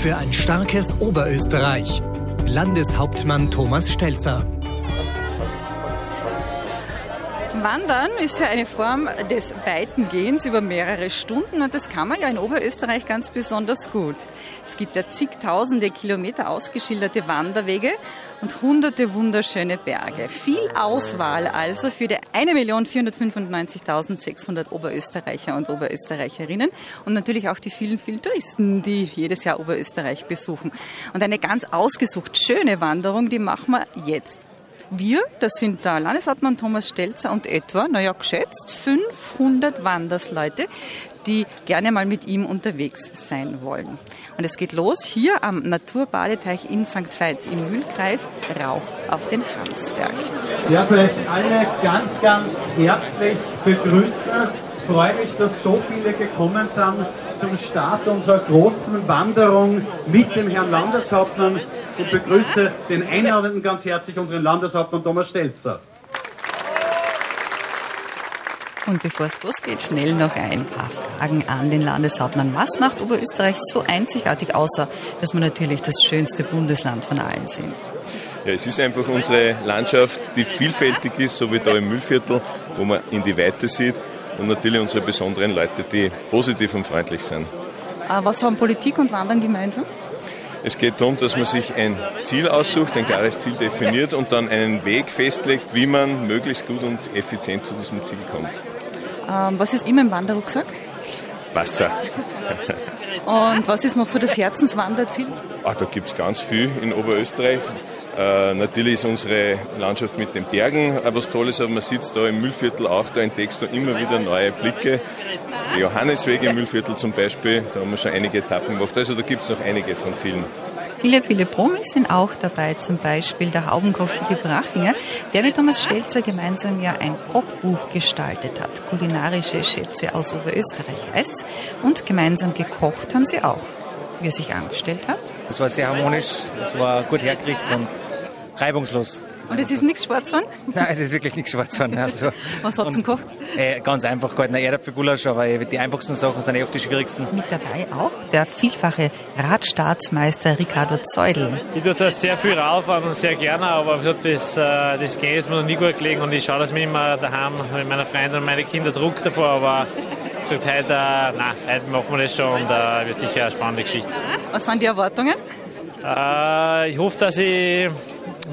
für ein starkes Oberösterreich. Landeshauptmann Thomas Stelzer. Wandern ist ja eine Form des weiten Gehens über mehrere Stunden und das kann man ja in Oberösterreich ganz besonders gut. Es gibt ja zigtausende Kilometer ausgeschilderte Wanderwege und hunderte wunderschöne Berge. Viel Auswahl also für die 1.495.600 Oberösterreicher und Oberösterreicherinnen und natürlich auch die vielen, vielen Touristen, die jedes Jahr Oberösterreich besuchen. Und eine ganz ausgesucht schöne Wanderung, die machen wir jetzt. Wir, das sind der Landeshauptmann Thomas Stelzer und etwa, naja, geschätzt 500 Wandersleute, die gerne mal mit ihm unterwegs sein wollen. Und es geht los hier am Naturbadeteich in St. Veit im Mühlkreis rauf auf den Hansberg. Ja, vielleicht alle ganz, ganz herzlich begrüßen. Ich freue mich, dass so viele gekommen sind zum Start unserer großen Wanderung mit dem Herrn Landeshauptmann und begrüße den Einladenden ganz herzlich, unseren Landeshauptmann Thomas Stelzer. Und bevor es losgeht, schnell noch ein paar Fragen an den Landeshauptmann. Was macht Oberösterreich so einzigartig, außer dass wir natürlich das schönste Bundesland von allen sind? Ja, es ist einfach unsere Landschaft, die vielfältig ist, so wie da im Müllviertel, wo man in die Weite sieht. Und natürlich unsere besonderen Leute, die positiv und freundlich sind. Äh, was haben Politik und Wandern gemeinsam? Es geht darum, dass man sich ein Ziel aussucht, ein klares Ziel definiert und dann einen Weg festlegt, wie man möglichst gut und effizient zu diesem Ziel kommt. Ähm, was ist immer im Wanderrucksack? Wasser. und was ist noch so das Herzenswanderziel? Ach, da gibt es ganz viel in Oberösterreich. Äh, natürlich ist unsere Landschaft mit den Bergen etwas Tolles, aber man sitzt da im Müllviertel auch, da entdeckst du immer wieder neue Blicke. Die Johanneswege im Müllviertel zum Beispiel, da haben wir schon einige Etappen gemacht. Also da gibt es noch einiges an Zielen. Viele, viele Promis sind auch dabei, zum Beispiel der Haubenkoch Philipp Rachinger, der mit Thomas Stelzer gemeinsam ja ein Kochbuch gestaltet hat. Kulinarische Schätze aus Oberösterreich heißt Und gemeinsam gekocht haben sie auch. Wie er sich angestellt hat? Es war sehr harmonisch, es war gut hergerichtet und reibungslos. Und es ist nichts Schwarzwein? Nein, es ist wirklich nichts Schwarzwein. Also, Was hat zum Koch? Äh, ganz einfach gehalten, ein Erdäpfelgulasch, aber die einfachsten Sachen sind eh oft die schwierigsten. Mit dabei auch der vielfache Radstaatsmeister Ricardo Zeudel. Ich tue zwar sehr viel rauffahren und sehr gerne, aber das, äh, das Gehen ist mir noch nie gut gelegen und ich schaue, dass mir immer daheim mit meiner Freundin und meine Kinder Druck davor, aber gesagt, heute, äh, nein, heute machen wir das schon und äh, wird sicher eine spannende Geschichte. Was sind die Erwartungen? Äh, ich hoffe, dass ich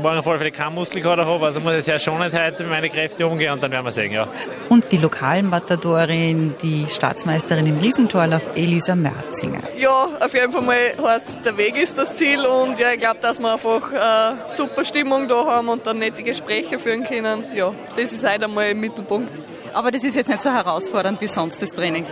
morgen auf alle Fälle keinen Muskelkater habe. Also muss ich sehr schonend heute mit meinen Kräften umgehen und dann werden wir sehen, ja. Und die lokalen Matadorin, die Staatsmeisterin im Riesentorlauf, Elisa Merzinger. Ja, auf jeden Fall mal heißt der Weg ist das Ziel und ja, ich glaube, dass wir einfach äh, super Stimmung da haben und dann nette Gespräche führen können. Ja, das ist heute einmal im Mittelpunkt. Aber das ist jetzt nicht so herausfordernd wie sonst das Training.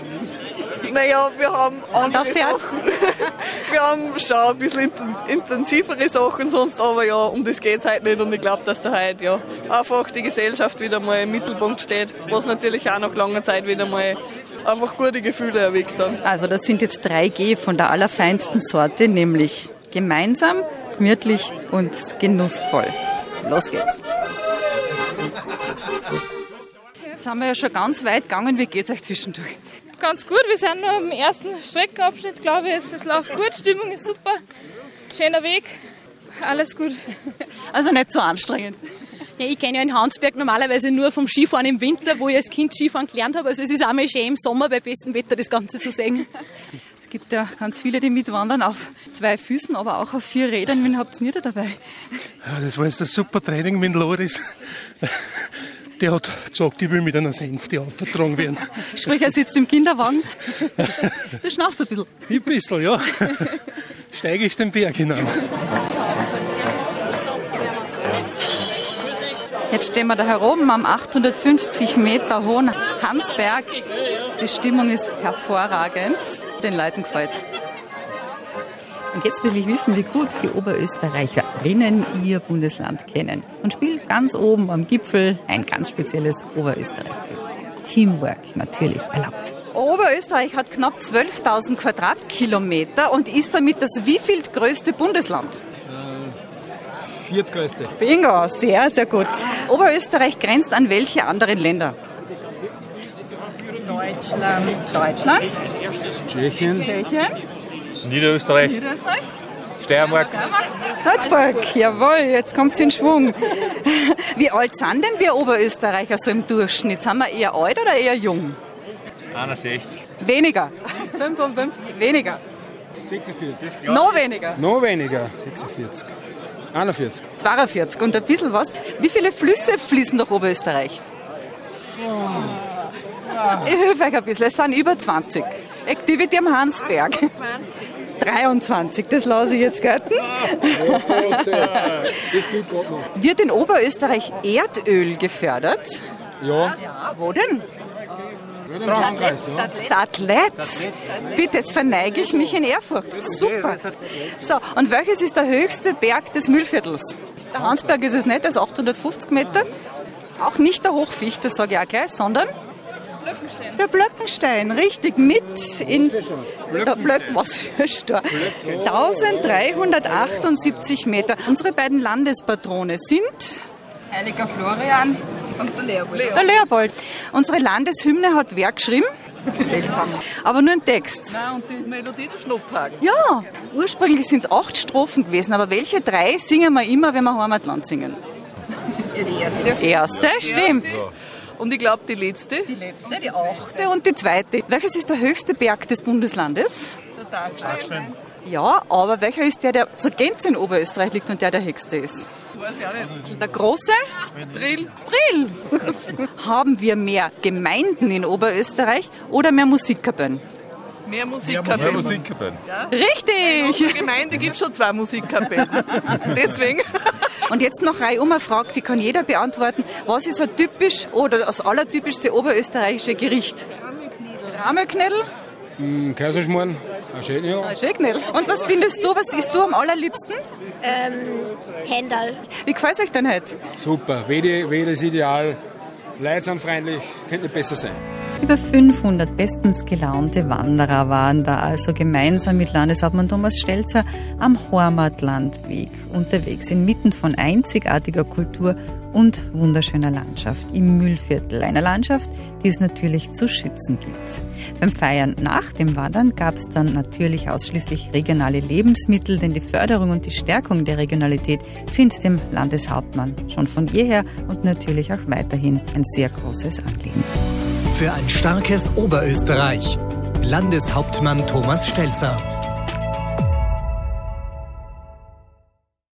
Naja, wir haben andere aufs Herz. Haben schon ein bisschen intensivere Sachen sonst, aber ja, um das geht es heute nicht und ich glaube, dass da heute ja einfach die Gesellschaft wieder mal im Mittelpunkt steht, was natürlich auch nach langer Zeit wieder mal einfach gute Gefühle erweckt dann. Also das sind jetzt 3G von der allerfeinsten Sorte, nämlich gemeinsam, gemütlich und genussvoll. Los geht's. Jetzt haben wir ja schon ganz weit gegangen. Wie geht's euch zwischendurch? Ganz gut. Wir sind nur am ersten Streckenabschnitt, glaube ich. Es, es läuft gut, Stimmung ist super. Schöner Weg. Alles gut. Also nicht so anstrengend. Ja, ich kenne ja in Hansberg normalerweise nur vom Skifahren im Winter, wo ich als Kind Skifahren gelernt habe. Also es ist auch mal schön im Sommer bei bestem Wetter das Ganze zu sehen. Es gibt ja ganz viele, die mitwandern auf zwei Füßen, aber auch auf vier Rädern. Wen habt ihr da dabei? Ja, das war jetzt ein super Training mit Loris der hat gesagt, ich will mit einer Sänfte aufgetragen werden. Sprich, er sitzt im Kinderwagen. Du schnaufst ein bisschen. Ein bisschen, ja. Steige ich den Berg hinan. Jetzt stehen wir da heroben am 850 Meter hohen Hansberg. Die Stimmung ist hervorragend. Den Leuten gefällt's. Und jetzt will ich wissen, wie gut die Oberösterreicherinnen ihr Bundesland kennen. Und spielt ganz oben am Gipfel ein ganz spezielles Oberösterreich ist. Teamwork natürlich erlaubt. Oberösterreich hat knapp 12.000 Quadratkilometer und ist damit das wievielt größte Bundesland? Das viertgrößte. Bingo, sehr, sehr gut. Oberösterreich grenzt an welche anderen Länder? Deutschland. Deutschland. Tschechien. Tschechien. Niederösterreich. Niederösterreich? Steiermark. Salzburg, jawohl, jetzt kommt es in Schwung. Wie alt sind denn wir Oberösterreicher so im Durchschnitt? Sind wir eher alt oder eher jung? 61. Weniger. 55. Weniger. 46. Noch weniger. Noch weniger. 46. 41. 42 und ein bisschen was. Wie viele Flüsse fließen durch Oberösterreich? Ich helfe euch ein bisschen, es sind über 20. Activity am Hansberg. 20. 23, das lasse ich jetzt gelten. Das. Wird in Oberösterreich Erdöl gefördert? Ja. Wo denn? Satlet. Bitte, jetzt verneige ich mich in Ehrfurcht. Super. So, und welches ist der höchste Berg des Mühlviertels? Der Hansberg ist es nicht, der ist 850 Meter. Auch nicht der Hochficht, das sage ich auch gleich, sondern Blöckenstein. der Blöckenstein, richtig, mit in der Blöck, was für Stor. 1378 Meter. Unsere beiden Landespatrone sind Heiliger Florian und der Leopold. der Leopold. Unsere Landeshymne hat wer geschrieben? Aber nur ein Text. Nein, und die Melodie der Schnupfhagen. Ja, ursprünglich sind es acht Strophen gewesen, aber welche drei singen wir immer, wenn wir Heimatland singen? Ja, die erste. Erste, stimmt. Und ich glaube, die letzte. Die letzte, die achte und die zweite. Welches ist der höchste Berg des Bundeslandes? Der Tagstein. Ja, aber welcher ist der, der zur Gänze in Oberösterreich liegt und der der höchste ist? Weiß ich auch nicht. Der große? Drill. Brill. Haben wir mehr Gemeinden in Oberösterreich oder mehr Musikkapellen? Mehr Musikkapellen. Musikkapellen. In Richtig. unserer Gemeinde gibt es schon zwei Musikkapellen. Deswegen. Und jetzt noch Reihe um eine Frage, die kann jeder beantworten. Was ist ein typisch oder das allertypischste oberösterreichische Gericht? Rammelknödel. Mm, Kaiserschmarrn. Ein ja. Ah, Schöcknödel. Und was findest du, was isst du am allerliebsten? Ähm, Händel. Wie gefällt euch denn heute? Super. Wede, Wede ist ideal. Leidsamfreundlich. Könnte nicht besser sein. Über 500 bestens gelaunte Wanderer waren da also gemeinsam mit Landeshauptmann Thomas Stelzer am Hormatlandweg unterwegs, inmitten von einzigartiger Kultur und wunderschöner Landschaft im Mühlviertel. Einer Landschaft, die es natürlich zu schützen gilt. Beim Feiern nach dem Wandern gab es dann natürlich ausschließlich regionale Lebensmittel, denn die Förderung und die Stärkung der Regionalität sind dem Landeshauptmann schon von jeher und natürlich auch weiterhin ein sehr großes Anliegen. Für ein starkes Oberösterreich. Landeshauptmann Thomas Stelzer.